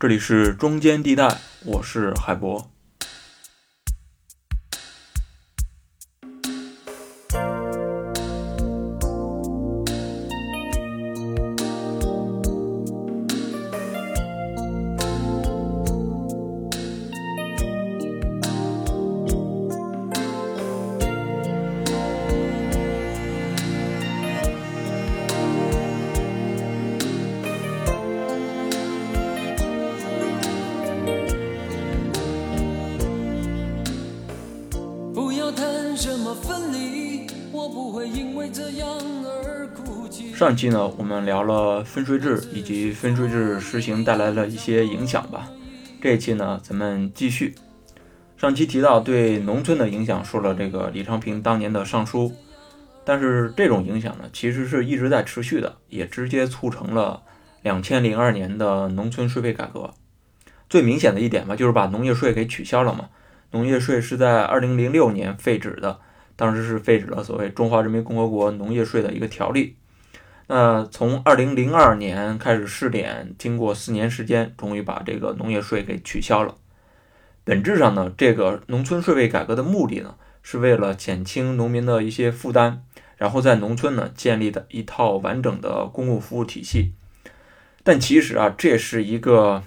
这里是中间地带，我是海博。不会因为这样而哭泣。上期呢，我们聊了分税制以及分税制实行带来的一些影响吧。这一期呢，咱们继续。上期提到对农村的影响，说了这个李昌平当年的上书，但是这种影响呢，其实是一直在持续的，也直接促成了两千零二年的农村税费改革。最明显的一点嘛，就是把农业税给取消了嘛。农业税是在二零零六年废止的，当时是废止了所谓《中华人民共和国农业税》的一个条例。那从二零零二年开始试点，经过四年时间，终于把这个农业税给取消了。本质上呢，这个农村税费改革的目的呢，是为了减轻农民的一些负担，然后在农村呢建立的一套完整的公共服务体系。但其实啊，这是一个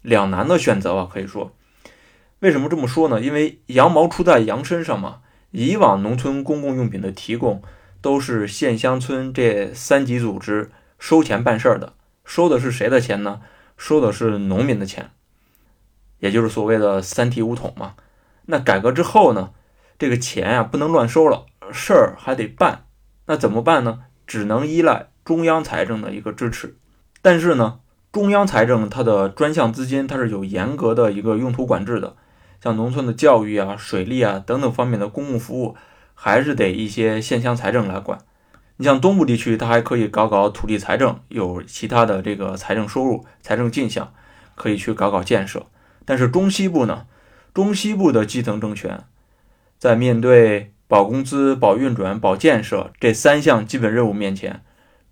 两难的选择吧，可以说。为什么这么说呢？因为羊毛出在羊身上嘛。以往农村公共用品的提供都是县乡村这三级组织收钱办事儿的，收的是谁的钱呢？收的是农民的钱，也就是所谓的三提五统嘛。那改革之后呢，这个钱啊不能乱收了，事儿还得办。那怎么办呢？只能依赖中央财政的一个支持。但是呢，中央财政它的专项资金它是有严格的一个用途管制的。像农村的教育啊、水利啊等等方面的公共服务，还是得一些县乡财政来管。你像东部地区，它还可以搞搞土地财政，有其他的这个财政收入、财政进项，可以去搞搞建设。但是中西部呢，中西部的基层政权，在面对保工资、保运转、保建设这三项基本任务面前，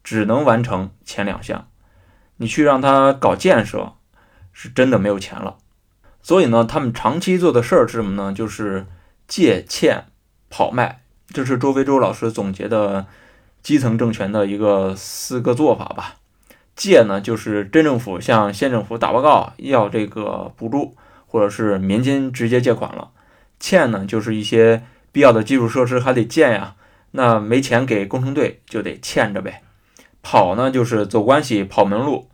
只能完成前两项。你去让他搞建设，是真的没有钱了。所以呢，他们长期做的事儿是什么呢？就是借欠跑卖，这是周飞舟老师总结的基层政权的一个四个做法吧。借呢，就是镇政府向县政府打报告要这个补助，或者是民间直接借款了；欠呢，就是一些必要的基础设施还得建呀，那没钱给工程队就得欠着呗。跑呢，就是走关系、跑门路，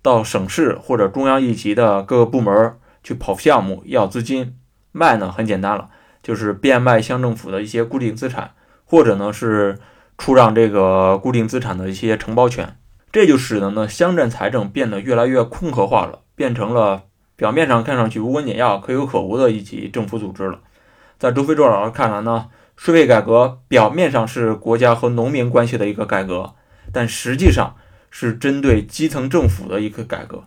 到省市或者中央一级的各个部门。去跑项目要资金，卖呢很简单了，就是变卖乡政府的一些固定资产，或者呢是出让这个固定资产的一些承包权，这就使得呢乡镇财政变得越来越空壳化了，变成了表面上看上去无关紧要、可有可无的一级政府组织了。在周飞舟老师看来呢，税费改革表面上是国家和农民关系的一个改革，但实际上是针对基层政府的一个改革。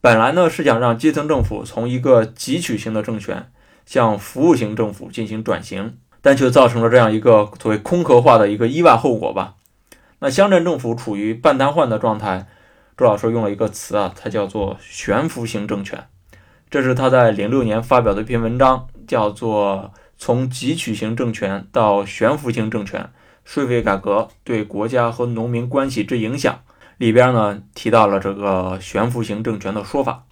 本来呢是想让基层政府从一个汲取型的政权向服务型政府进行转型，但却造成了这样一个所谓空壳化的一个意外后果吧。那乡镇政府处于半瘫痪的状态，周老师用了一个词啊，它叫做悬浮型政权。这是他在零六年发表的一篇文章，叫做《从汲取型政权到悬浮型政权：税费改革对国家和农民关系之影响》。里边呢提到了这个悬浮型政权的说法，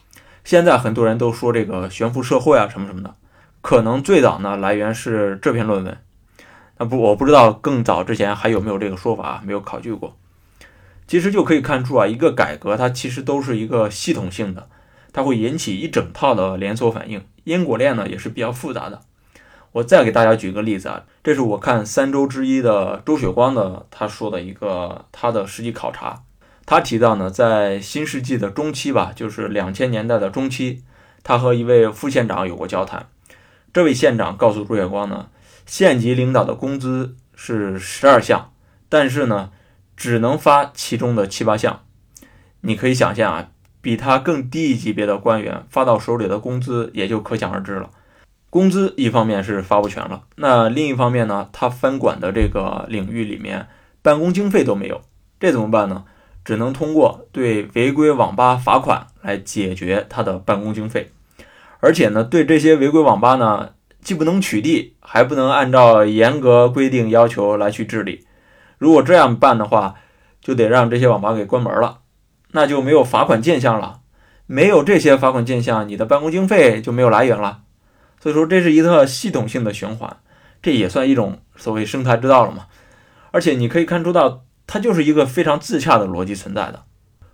现在很多人都说这个悬浮社会啊什么什么的，可能最早呢来源是这篇论文，那不我不知道更早之前还有没有这个说法，没有考据过。其实就可以看出啊，一个改革它其实都是一个系统性的，它会引起一整套的连锁反应，因果链呢也是比较复杂的。我再给大家举个例子啊，这是我看三周之一的周雪光的他说的一个他的实际考察。他提到呢，在新世纪的中期吧，就是两千年代的中期，他和一位副县长有过交谈。这位县长告诉朱月光呢，县级领导的工资是十二项，但是呢，只能发其中的七八项。你可以想象啊，比他更低一级别的官员发到手里的工资也就可想而知了。工资一方面是发不全了，那另一方面呢，他分管的这个领域里面办公经费都没有，这怎么办呢？只能通过对违规网吧罚款来解决他的办公经费，而且呢，对这些违规网吧呢，既不能取缔，还不能按照严格规定要求来去治理。如果这样办的话，就得让这些网吧给关门了，那就没有罚款见效了。没有这些罚款见效，你的办公经费就没有来源了。所以说，这是一套系统性的循环，这也算一种所谓生财之道了嘛。而且你可以看出到，它就是一个非常自洽的逻辑存在的。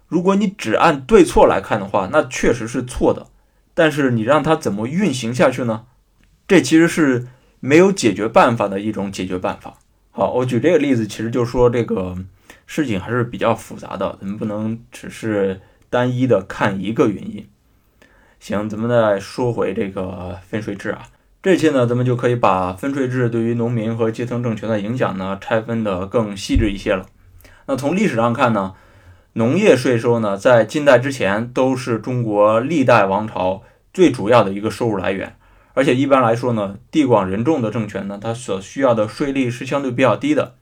如果你只按对错来看的话，那确实是错的。但是你让它怎么运行下去呢？这其实是没有解决办法的一种解决办法。好，我举这个例子，其实就说这个事情还是比较复杂的，咱们不能只是。单一的看一个原因，行，咱们再说回这个分税制啊。这期呢，咱们就可以把分税制对于农民和基层政权的影响呢拆分的更细致一些了。那从历史上看呢，农业税收呢在近代之前都是中国历代王朝最主要的一个收入来源，而且一般来说呢，地广人众的政权呢，它所需要的税率是相对比较低的。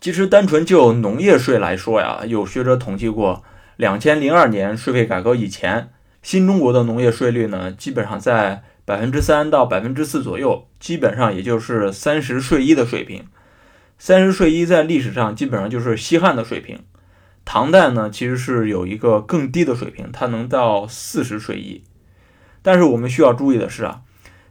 其实单纯就农业税来说呀，有学者统计过。两千零二年税费改革以前，新中国的农业税率呢，基本上在百分之三到百分之四左右，基本上也就是三十税一的水平。三十税一在历史上基本上就是西汉的水平。唐代呢，其实是有一个更低的水平，它能到四十税一。但是我们需要注意的是啊，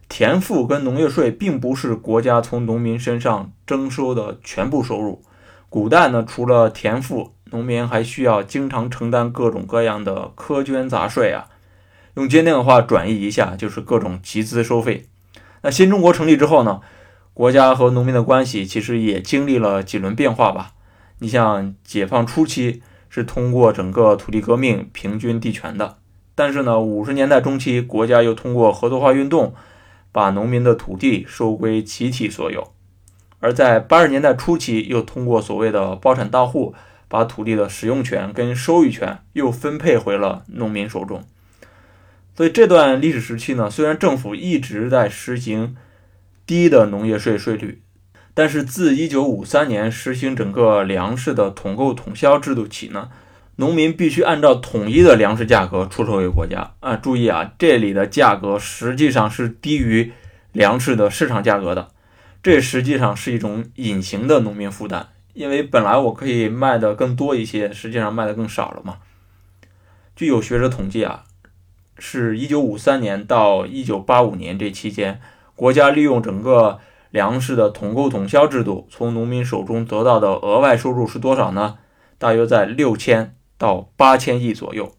田赋跟农业税并不是国家从农民身上征收的全部收入。古代呢，除了田赋，农民还需要经常承担各种各样的苛捐杂税啊，用坚定的话转译一下，就是各种集资收费。那新中国成立之后呢，国家和农民的关系其实也经历了几轮变化吧。你像解放初期是通过整个土地革命平均地权的，但是呢，五十年代中期国家又通过合作化运动把农民的土地收归集体所有，而在八十年代初期又通过所谓的包产到户。把土地的使用权跟收益权又分配回了农民手中，所以这段历史时期呢，虽然政府一直在实行低的农业税税率，但是自一九五三年实行整个粮食的统购统销制度起呢，农民必须按照统一的粮食价格出售给国家啊。注意啊，这里的价格实际上是低于粮食的市场价格的，这实际上是一种隐形的农民负担。因为本来我可以卖的更多一些，实际上卖的更少了嘛。据有学者统计啊，是一九五三年到一九八五年这期间，国家利用整个粮食的统购统销制度，从农民手中得到的额外收入是多少呢？大约在六千到八千亿左右。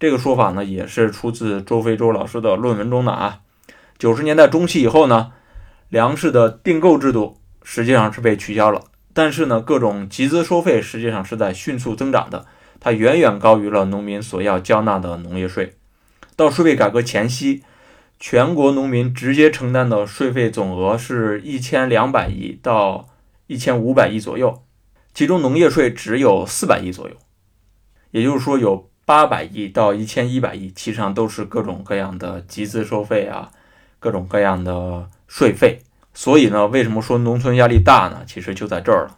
这个说法呢，也是出自周飞舟老师的论文中的啊。九十年代中期以后呢，粮食的订购制度实际上是被取消了。但是呢，各种集资收费实际上是在迅速增长的，它远远高于了农民所要交纳的农业税。到税费改革前夕，全国农民直接承担的税费总额是一千两百亿到一千五百亿左右，其中农业税只有四百亿左右，也就是说有八百亿到一千一百亿，其实上都是各种各样的集资收费啊，各种各样的税费。所以呢，为什么说农村压力大呢？其实就在这儿了。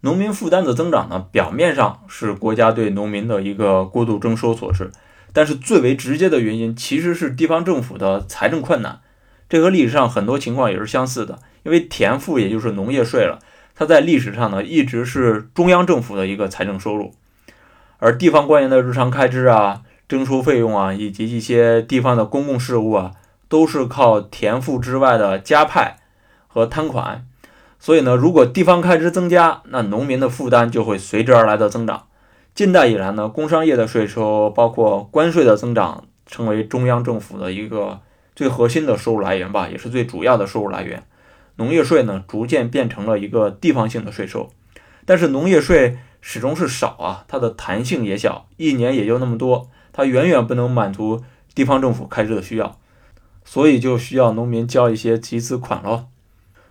农民负担的增长呢，表面上是国家对农民的一个过度征收所致，但是最为直接的原因其实是地方政府的财政困难。这和历史上很多情况也是相似的，因为田赋也就是农业税了，它在历史上呢一直是中央政府的一个财政收入，而地方官员的日常开支啊、征收费用啊，以及一些地方的公共事务啊，都是靠田赋之外的加派。和摊款，所以呢，如果地方开支增加，那农民的负担就会随之而来的增长。近代以来呢，工商业的税收包括关税的增长，成为中央政府的一个最核心的收入来源吧，也是最主要的收入来源。农业税呢，逐渐变成了一个地方性的税收，但是农业税始终是少啊，它的弹性也小，一年也就那么多，它远远不能满足地方政府开支的需要，所以就需要农民交一些集资款喽。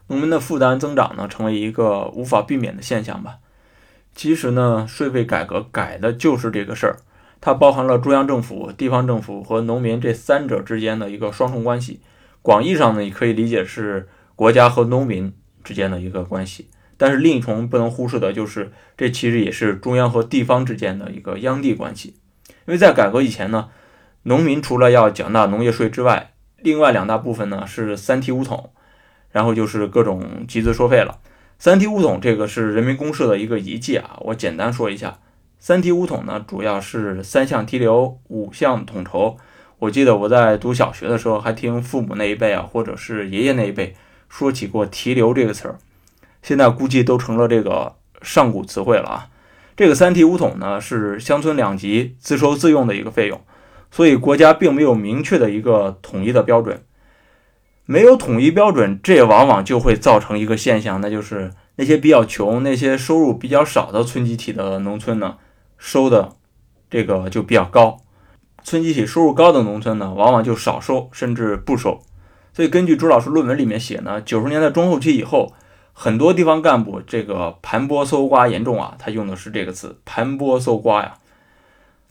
农民的负担增长呢，成为一个无法避免的现象吧。其实呢，税费改革改的就是这个事儿，它包含了中央政府、地方政府和农民这三者之间的一个双重关系。广义上呢，也可以理解是国家和农民之间的一个关系。但是另一重不能忽视的就是，这其实也是中央和地方之间的一个央地关系。因为在改革以前呢，农民除了要缴纳农业税之外，另外两大部分呢是三提五统，然后就是各种集资收费了。三提五统这个是人民公社的一个遗迹啊，我简单说一下。三提五统呢，主要是三项提留，五项统筹。我记得我在读小学的时候，还听父母那一辈啊，或者是爷爷那一辈说起过提留这个词儿。现在估计都成了这个上古词汇了啊！这个三提五统呢，是乡村两级自收自用的一个费用，所以国家并没有明确的一个统一的标准。没有统一标准，这往往就会造成一个现象，那就是那些比较穷、那些收入比较少的村集体的农村呢，收的这个就比较高；村集体收入高的农村呢，往往就少收，甚至不收。所以根据朱老师论文里面写呢，九十年代中后期以后。很多地方干部这个盘剥搜刮严重啊，他用的是这个词“盘剥搜刮”呀，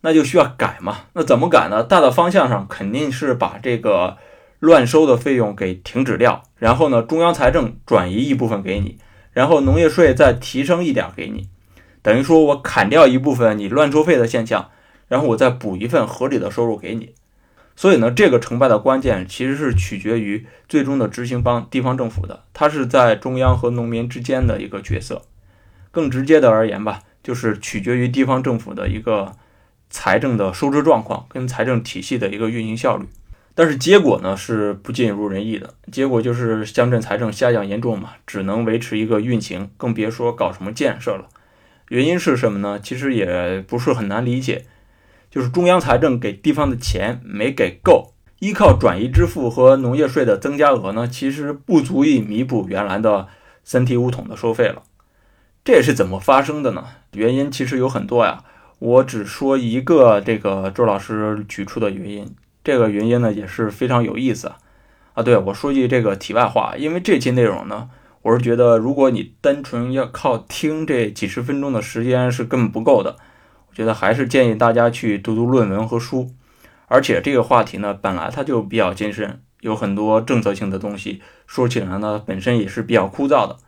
那就需要改嘛。那怎么改呢？大的方向上肯定是把这个乱收的费用给停止掉，然后呢，中央财政转移一部分给你，然后农业税再提升一点给你，等于说我砍掉一部分你乱收费的现象，然后我再补一份合理的收入给你。所以呢，这个成败的关键其实是取决于最终的执行方地方政府的，它是在中央和农民之间的一个角色。更直接的而言吧，就是取决于地方政府的一个财政的收支状况跟财政体系的一个运行效率。但是结果呢是不尽如人意的，结果就是乡镇财政下降严重嘛，只能维持一个运行，更别说搞什么建设了。原因是什么呢？其实也不是很难理解。就是中央财政给地方的钱没给够，依靠转移支付和农业税的增加额呢，其实不足以弥补原来的三提五统的收费了。这是怎么发生的呢？原因其实有很多呀，我只说一个，这个周老师举出的原因，这个原因呢也是非常有意思啊。对我说句这个题外话，因为这期内容呢，我是觉得如果你单纯要靠听这几十分钟的时间是根本不够的。我觉得还是建议大家去读读论文和书，而且这个话题呢，本来它就比较艰深，有很多政策性的东西，说起来呢，本身也是比较枯燥的。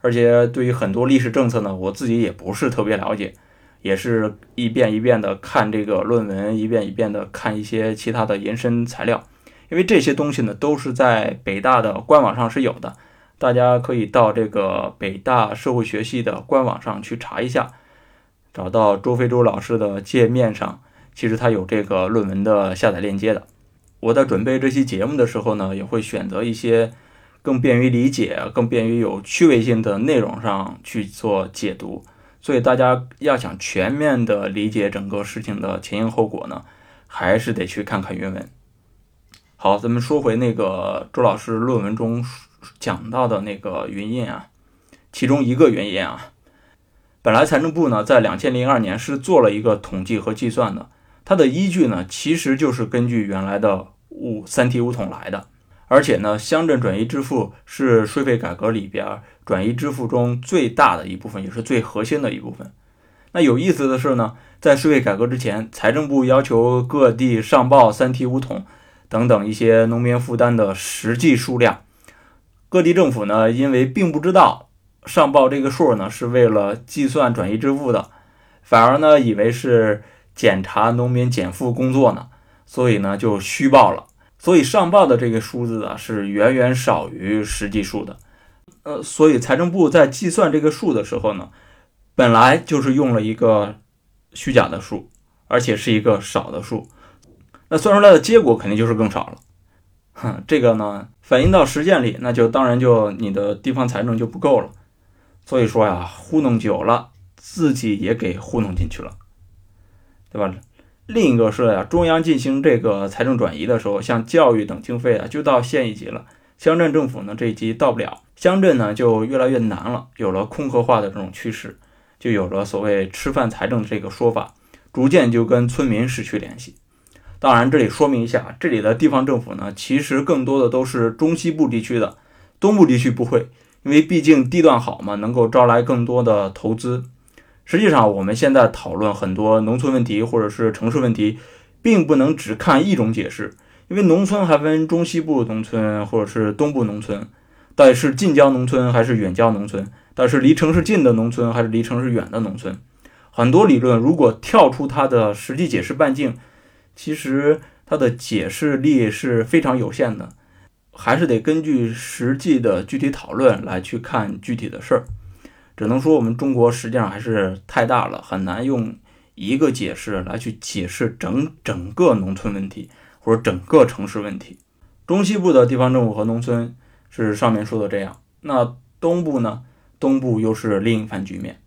而且对于很多历史政策呢，我自己也不是特别了解，也是一遍一遍的看这个论文，一遍一遍的看一些其他的延伸材料，因为这些东西呢，都是在北大的官网上是有的，大家可以到这个北大社会学系的官网上去查一下。找到周飞舟老师的界面上，其实他有这个论文的下载链接的。我在准备这期节目的时候呢，也会选择一些更便于理解、更便于有趣味性的内容上去做解读。所以大家要想全面的理解整个事情的前因后果呢，还是得去看看原文。好，咱们说回那个周老师论文中讲到的那个原因啊，其中一个原因啊。本来财政部呢，在两千零二年是做了一个统计和计算的，它的依据呢，其实就是根据原来的五三提五统来的。而且呢，乡镇转移支付是税费改革里边转移支付中最大的一部分，也是最核心的一部分。那有意思的是呢，在税费改革之前，财政部要求各地上报三提五统等等一些农民负担的实际数量，各地政府呢，因为并不知道。上报这个数呢，是为了计算转移支付的，反而呢以为是检查农民减负工作呢，所以呢就虚报了，所以上报的这个数字啊是远远少于实际数的。呃，所以财政部在计算这个数的时候呢，本来就是用了一个虚假的数，而且是一个少的数，那算出来的结果肯定就是更少了。哼，这个呢反映到实践里，那就当然就你的地方财政就不够了。所以说呀，糊弄久了，自己也给糊弄进去了，对吧？另一个是呀，中央进行这个财政转移的时候，像教育等经费啊，就到县一级了，乡镇政府呢这一级到不了，乡镇呢就越来越难了，有了空壳化的这种趋势，就有了所谓吃饭财政这个说法，逐渐就跟村民失去联系。当然，这里说明一下，这里的地方政府呢，其实更多的都是中西部地区的，东部地区不会。因为毕竟地段好嘛，能够招来更多的投资。实际上，我们现在讨论很多农村问题或者是城市问题，并不能只看一种解释。因为农村还分中西部农村或者是东部农村，到底是近郊农村还是远郊农村，但是离城市近的农村还是离城市远的农村？很多理论如果跳出它的实际解释半径，其实它的解释力是非常有限的，还是得根据实际的具体讨论来去看具体的事儿。只能说我们中国实际上还是太大了，很难用一个解释来去解释整整个农村问题或者整个城市问题。中西部的地方政府和农村是上面说的这样，那东部呢？东部又是另一番局面。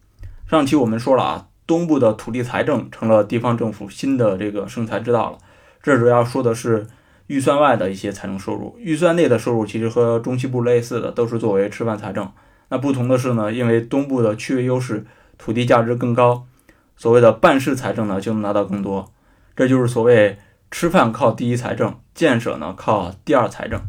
上期我们说了啊，东部的土地财政成了地方政府新的这个生财之道了。这主要说的是预算外的一些财政收入，预算内的收入其实和中西部类似的，都是作为吃饭财政。那不同的是呢，因为东部的区位优势，土地价值更高，所谓的办事财政呢就能拿到更多。这就是所谓吃饭靠第一财政，建设呢靠第二财政。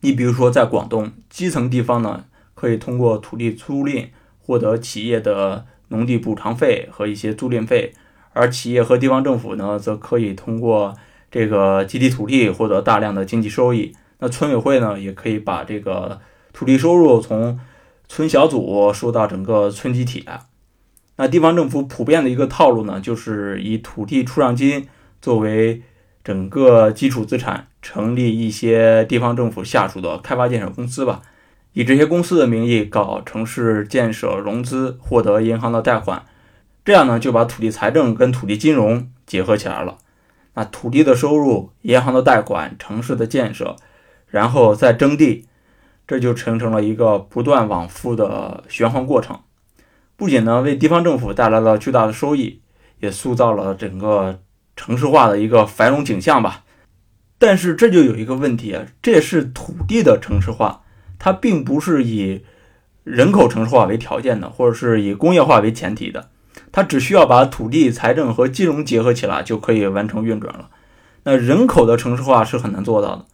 你比如说在广东基层地方呢。可以通过土地租赁获得企业的农地补偿费和一些租赁费，而企业和地方政府呢，则可以通过这个集体土地获得大量的经济收益。那村委会呢，也可以把这个土地收入从村小组收到整个村集体。那地方政府普遍的一个套路呢，就是以土地出让金作为整个基础资产，成立一些地方政府下属的开发建设公司吧。以这些公司的名义搞城市建设融资，获得银行的贷款，这样呢就把土地财政跟土地金融结合起来了。那土地的收入、银行的贷款、城市的建设，然后再征地，这就形成了一个不断往复的循环过程。不仅呢为地方政府带来了巨大的收益，也塑造了整个城市化的一个繁荣景象吧。但是这就有一个问题啊，这是土地的城市化。它并不是以人口城市化为条件的，或者是以工业化为前提的，它只需要把土地财政和金融结合起来就可以完成运转了。那人口的城市化是很难做到的，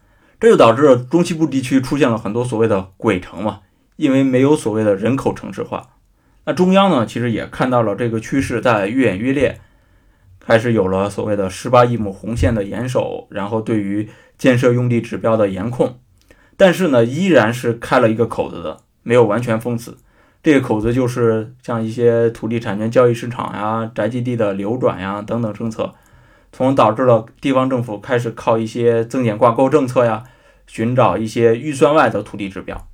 这就导致中西部地区出现了很多所谓的鬼城嘛，因为没有所谓的人口城市化。那中央呢，其实也看到了这个趋势在愈演愈烈，开始有了所谓的十八亿亩红线的严守，然后对于建设用地指标的严控。但是呢，依然是开了一个口子的，没有完全封死。这个口子就是像一些土地产权交易市场呀、宅基地的流转呀等等政策，从导致了地方政府开始靠一些增减挂钩政策呀，寻找一些预算外的土地指标。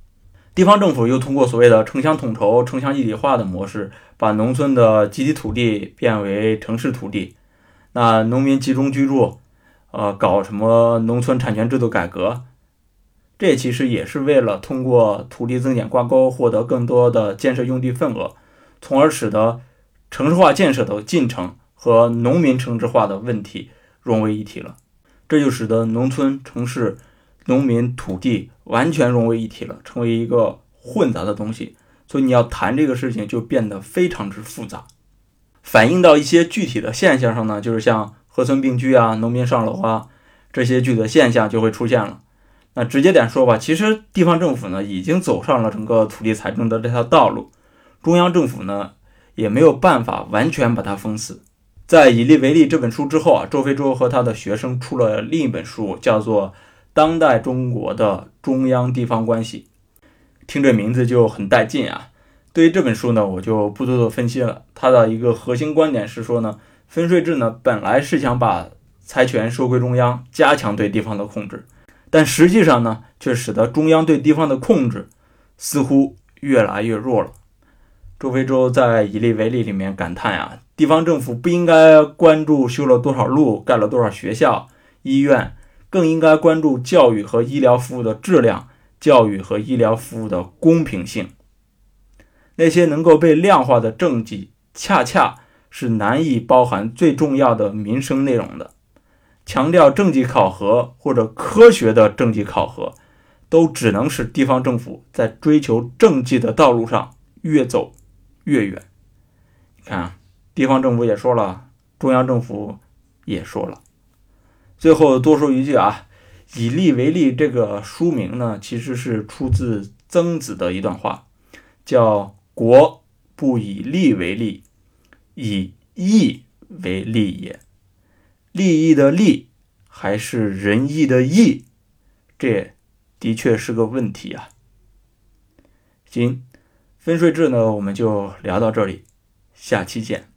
地方政府又通过所谓的城乡统筹、城乡一体化的模式，把农村的集体土地变为城市土地，那农民集中居住，呃，搞什么农村产权制度改革。这其实也是为了通过土地增减挂钩，获得更多的建设用地份额，从而使得城市化建设的进程和农民城市化的问题融为一体了。这就使得农村、城市、农民、土地完全融为一体了，成为一个混杂的东西。所以你要谈这个事情，就变得非常之复杂。反映到一些具体的现象上呢，就是像河村并居啊、农民上楼啊这些具体的现象就会出现了。那直接点说吧，其实地方政府呢已经走上了整个土地财政的这条道路，中央政府呢也没有办法完全把它封死。在《以利为例》这本书之后啊，周飞舟和他的学生出了另一本书，叫做《当代中国的中央地方关系》。听这名字就很带劲啊！对于这本书呢，我就不多做分析了。它的一个核心观点是说呢，分税制呢本来是想把财权收归中央，加强对地方的控制。但实际上呢，却使得中央对地方的控制似乎越来越弱了。周飞舟在《以利为例》里面感叹啊，地方政府不应该关注修了多少路、盖了多少学校、医院，更应该关注教育和医疗服务的质量、教育和医疗服务的公平性。那些能够被量化的政绩，恰恰是难以包含最重要的民生内容的。强调政绩考核或者科学的政绩考核，都只能使地方政府在追求政绩的道路上越走越远。你看，地方政府也说了，中央政府也说了。最后多说一句啊，《以利为例》这个书名呢，其实是出自曾子的一段话，叫“国不以利为利，以义为利也”。利益的利还是仁义的义，这的确是个问题啊。行，分税制呢，我们就聊到这里，下期见。